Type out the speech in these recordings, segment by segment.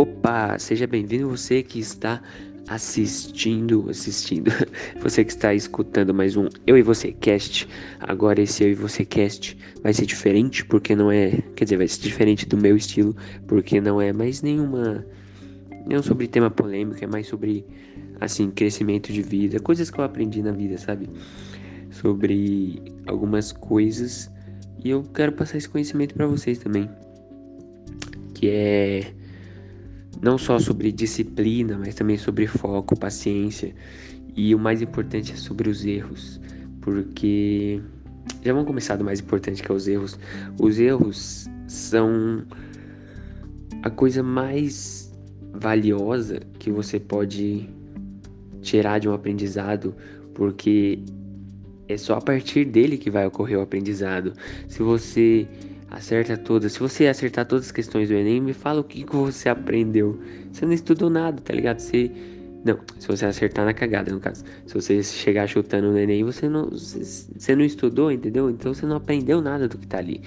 Opa, seja bem-vindo você que está assistindo, assistindo, você que está escutando mais um Eu e Você Cast. Agora esse Eu e Você Cast vai ser diferente porque não é, quer dizer, vai ser diferente do meu estilo porque não é mais nenhuma não sobre tema polêmico, é mais sobre assim, crescimento de vida, coisas que eu aprendi na vida, sabe? Sobre algumas coisas e eu quero passar esse conhecimento para vocês também. Que é não só sobre disciplina, mas também sobre foco, paciência e o mais importante é sobre os erros, porque já vamos começar do mais importante que é os erros. Os erros são a coisa mais valiosa que você pode tirar de um aprendizado, porque é só a partir dele que vai ocorrer o aprendizado. Se você Acerta todas. Se você acertar todas as questões do Enem, me fala o que, que você aprendeu. Você não estudou nada, tá ligado? Você. Não, se você acertar na cagada, no caso. Se você chegar chutando no Enem, você não, você não estudou, entendeu? Então você não aprendeu nada do que tá ali.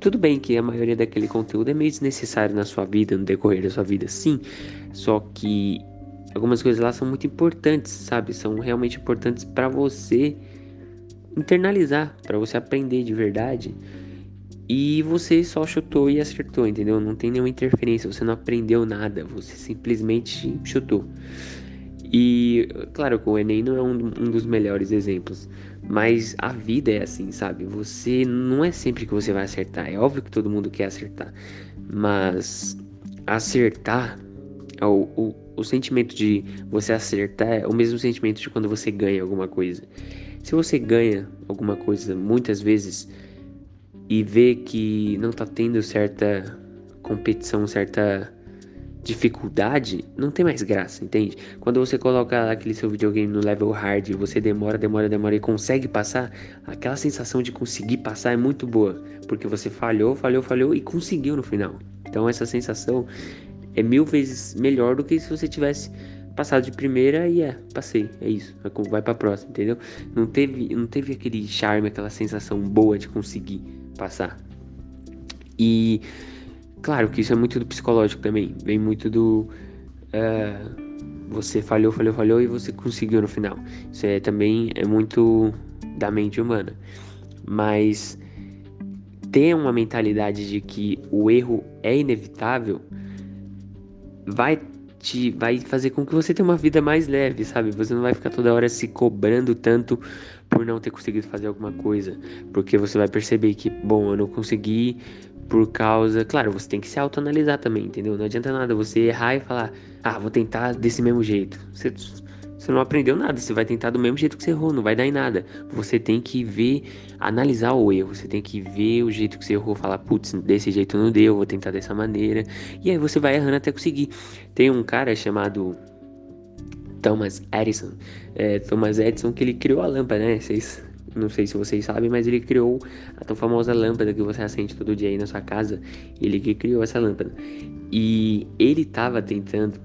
Tudo bem que a maioria daquele conteúdo é meio desnecessário na sua vida, no decorrer da sua vida, sim. Só que algumas coisas lá são muito importantes, sabe? São realmente importantes para você internalizar, para você aprender de verdade. E você só chutou e acertou, entendeu? Não tem nenhuma interferência, você não aprendeu nada, você simplesmente chutou. E, claro que o Enem não é um, um, dos melhores exemplos, mas a vida é assim, sabe? Você não é sempre que você vai acertar, é óbvio que todo mundo quer acertar, mas acertar, o, o, o sentimento de você acertar é o mesmo sentimento de quando você ganha alguma coisa. Se você ganha alguma coisa muitas vezes, e vê que não tá tendo certa competição, certa dificuldade, não tem mais graça, entende? Quando você coloca aquele seu videogame no level hard você demora, demora, demora e consegue passar, aquela sensação de conseguir passar é muito boa, porque você falhou, falhou, falhou e conseguiu no final. Então essa sensação é mil vezes melhor do que se você tivesse passado de primeira e é, passei, é isso, vai para próxima, entendeu? Não teve, não teve aquele charme, aquela sensação boa de conseguir passar. E claro que isso é muito do psicológico também, vem muito do uh, você falhou, falhou, falhou e você conseguiu no final. Isso é também é muito da mente humana. Mas ter uma mentalidade de que o erro é inevitável vai te vai fazer com que você tenha uma vida mais leve, sabe? Você não vai ficar toda hora se cobrando tanto por não ter conseguido fazer alguma coisa, porque você vai perceber que, bom, eu não consegui por causa, claro, você tem que se autoanalisar também, entendeu? Não adianta nada você errar e falar: "Ah, vou tentar desse mesmo jeito". Você você não aprendeu nada, você vai tentar do mesmo jeito que você errou, não vai dar em nada. Você tem que ver, analisar o erro, você tem que ver o jeito que você errou, falar, putz, desse jeito não deu, vou tentar dessa maneira. E aí você vai errando até conseguir. Tem um cara chamado Thomas Edison, é, Thomas Edison, que ele criou a lâmpada, né? Vocês, não sei se vocês sabem, mas ele criou a tão famosa lâmpada que você acende todo dia aí na sua casa. Ele que criou essa lâmpada. E ele estava tentando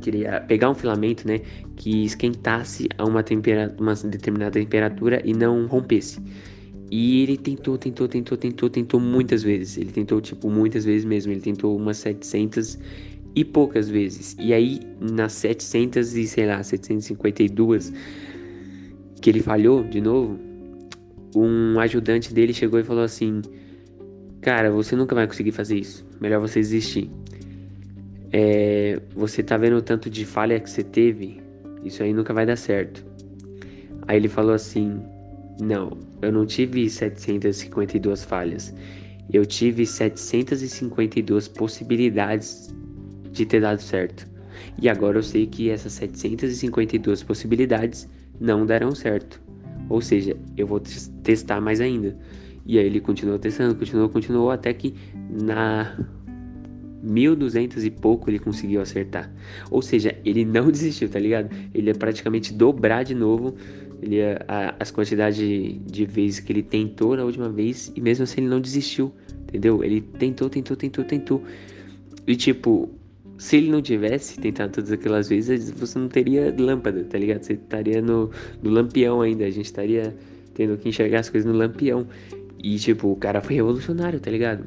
queria pegar um filamento, né, que esquentasse a uma, uma determinada temperatura e não rompesse. E ele tentou, tentou, tentou, tentou, tentou muitas vezes. Ele tentou, tipo, muitas vezes mesmo. Ele tentou umas 700 e poucas vezes. E aí, nas 700 e, sei lá, 752 que ele falhou de novo, um ajudante dele chegou e falou assim: Cara, você nunca vai conseguir fazer isso. Melhor você desistir é, você tá vendo o tanto de falha que você teve, isso aí nunca vai dar certo. Aí ele falou assim: Não, eu não tive 752 falhas, eu tive 752 possibilidades de ter dado certo. E agora eu sei que essas 752 possibilidades não darão certo. Ou seja, eu vou testar mais ainda. E aí ele continuou testando, continuou, continuou, até que na 1200 e pouco ele conseguiu acertar. Ou seja, ele não desistiu, tá ligado? Ele ia praticamente dobrar de novo ele a, as quantidades de, de vezes que ele tentou na última vez e mesmo assim ele não desistiu, entendeu? Ele tentou, tentou, tentou, tentou. E tipo, se ele não tivesse tentado todas aquelas vezes, você não teria lâmpada, tá ligado? Você estaria no, no lampião ainda, a gente estaria tendo que enxergar as coisas no lampião. E tipo, o cara foi revolucionário, tá ligado?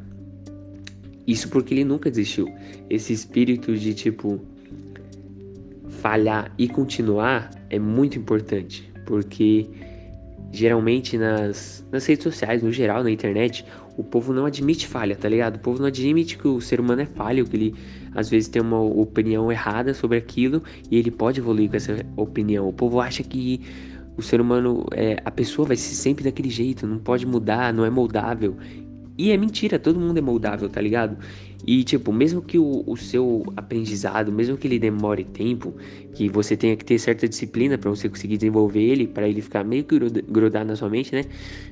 Isso porque ele nunca desistiu. Esse espírito de tipo falhar e continuar é muito importante, porque geralmente nas, nas redes sociais, no geral, na internet, o povo não admite falha, tá ligado? O povo não admite que o ser humano é falho, que ele às vezes tem uma opinião errada sobre aquilo e ele pode evoluir com essa opinião. O povo acha que o ser humano, é, a pessoa vai ser sempre daquele jeito, não pode mudar, não é moldável. E é mentira, todo mundo é moldável, tá ligado? E, tipo, mesmo que o, o seu aprendizado, mesmo que ele demore tempo, que você tenha que ter certa disciplina para você conseguir desenvolver ele, para ele ficar meio que grudado na sua mente, né?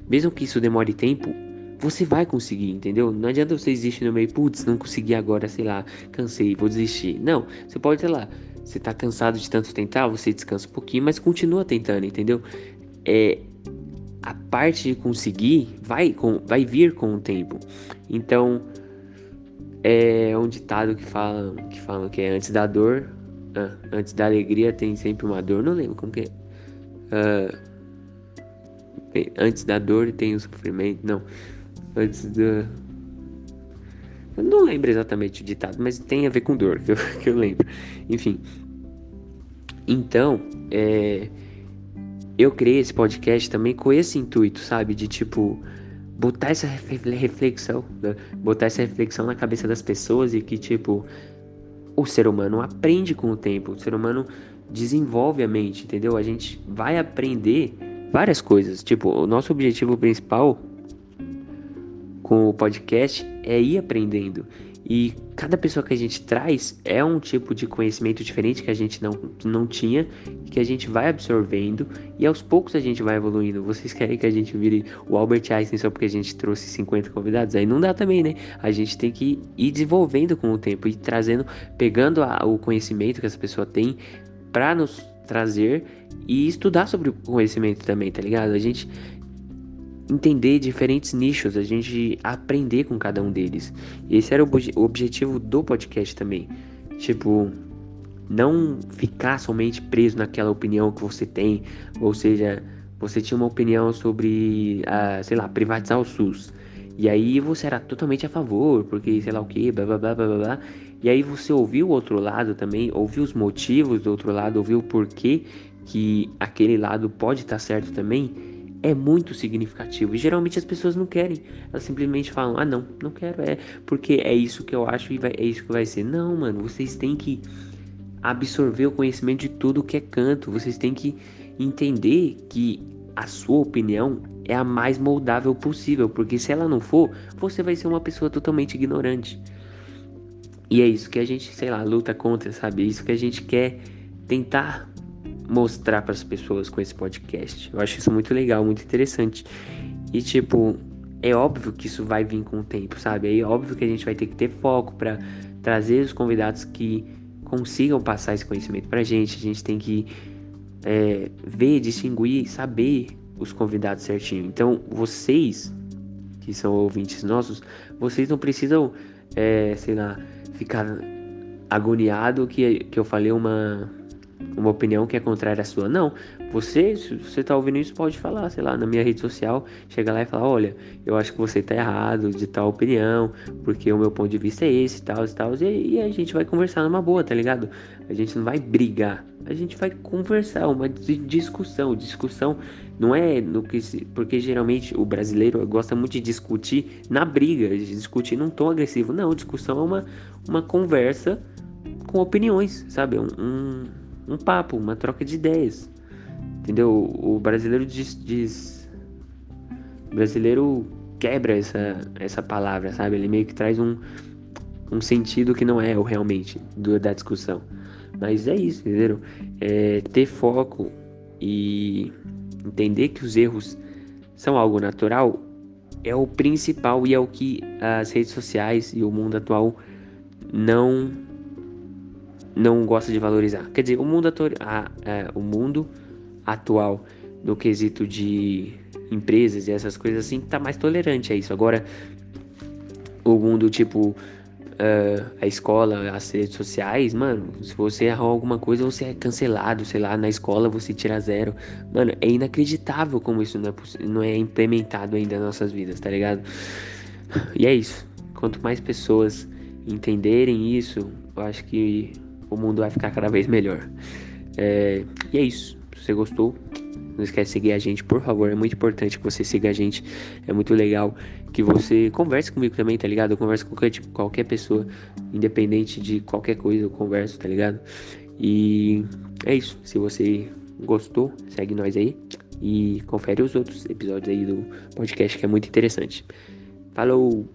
Mesmo que isso demore tempo, você vai conseguir, entendeu? Não adianta você desistir no meio, putz, não consegui agora, sei lá, cansei, vou desistir. Não, você pode, sei lá, você tá cansado de tanto tentar, você descansa um pouquinho, mas continua tentando, entendeu? É, a parte de conseguir vai, com, vai vir com o tempo. Então, é um ditado que fala que, fala que é antes da dor, ah, antes da alegria tem sempre uma dor. Não lembro como que é. Ah, antes da dor tem o sofrimento. Não. Antes da. Eu não lembro exatamente o ditado, mas tem a ver com dor, que eu, que eu lembro. Enfim. Então, é eu criei esse podcast também com esse intuito, sabe? De tipo, botar essa reflexão, né? botar essa reflexão na cabeça das pessoas e que, tipo, o ser humano aprende com o tempo, o ser humano desenvolve a mente, entendeu? A gente vai aprender várias coisas. Tipo, o nosso objetivo principal com o podcast é ir aprendendo. E cada pessoa que a gente traz é um tipo de conhecimento diferente que a gente não, não tinha, que a gente vai absorvendo e aos poucos a gente vai evoluindo. Vocês querem que a gente vire o Albert Einstein só porque a gente trouxe 50 convidados? Aí não dá também, né? A gente tem que ir desenvolvendo com o tempo e trazendo, pegando a, o conhecimento que essa pessoa tem para nos trazer e estudar sobre o conhecimento também, tá ligado? A gente entender diferentes nichos, a gente aprender com cada um deles. Esse era o, o objetivo do podcast também. Tipo, não ficar somente preso naquela opinião que você tem, ou seja, você tinha uma opinião sobre, sei lá, privatizar o SUS. E aí você era totalmente a favor, porque sei lá o que, blá blá blá blá blá. E aí você ouviu o outro lado também, ouviu os motivos do outro lado, ouviu o porquê que aquele lado pode estar certo também é muito significativo. E geralmente as pessoas não querem. Elas simplesmente falam: ah, não, não quero, é porque é isso que eu acho e vai, é isso que vai ser. Não, mano, vocês têm que absorver o conhecimento de tudo que é canto. Vocês têm que entender que a sua opinião é a mais moldável possível, porque se ela não for, você vai ser uma pessoa totalmente ignorante. E é isso que a gente, sei lá, luta contra, sabe? É isso que a gente quer tentar mostrar para as pessoas com esse podcast. Eu acho isso muito legal, muito interessante. E tipo, é óbvio que isso vai vir com o tempo, sabe? É óbvio que a gente vai ter que ter foco para trazer os convidados que consigam passar esse conhecimento pra gente. A gente tem que é, ver, distinguir, saber os convidados certinho. Então, vocês que são ouvintes nossos, vocês não precisam, é, sei lá, ficar agoniado que, que eu falei uma uma opinião que é contrária à sua. Não, você, se você tá ouvindo isso, pode falar, sei lá, na minha rede social, chega lá e fala, olha, eu acho que você tá errado de tal opinião, porque o meu ponto de vista é esse, tal, tal, e, e a gente vai conversar numa boa, tá ligado? A gente não vai brigar, a gente vai conversar, uma discussão, discussão não é no que se, porque geralmente o brasileiro gosta muito de discutir na briga, de discutir num tom agressivo. Não, discussão é uma, uma conversa com opiniões, sabe? Um, um um papo, uma troca de ideias. Entendeu? O brasileiro diz, diz o brasileiro quebra essa, essa palavra, sabe? Ele meio que traz um, um sentido que não é o realmente do, da discussão. Mas é isso, entendeu? É ter foco e entender que os erros são algo natural é o principal e é o que as redes sociais e o mundo atual não não gosta de valorizar. Quer dizer, o mundo, a, é, o mundo atual no quesito de empresas e essas coisas assim tá mais tolerante a isso. Agora, o mundo tipo uh, a escola, as redes sociais, mano, se você errar alguma coisa, você é cancelado, sei lá, na escola você tira zero. Mano, é inacreditável como isso não é, não é implementado ainda nas nossas vidas, tá ligado? E é isso quanto mais pessoas entenderem isso, eu acho que o mundo vai ficar cada vez melhor. É, e é isso. Se você gostou, não esquece de seguir a gente, por favor. É muito importante que você siga a gente. É muito legal que você converse comigo também, tá ligado? Eu converso com qualquer, tipo, qualquer pessoa, independente de qualquer coisa, eu converso, tá ligado? E é isso. Se você gostou, segue nós aí e confere os outros episódios aí do podcast que é muito interessante. Falou!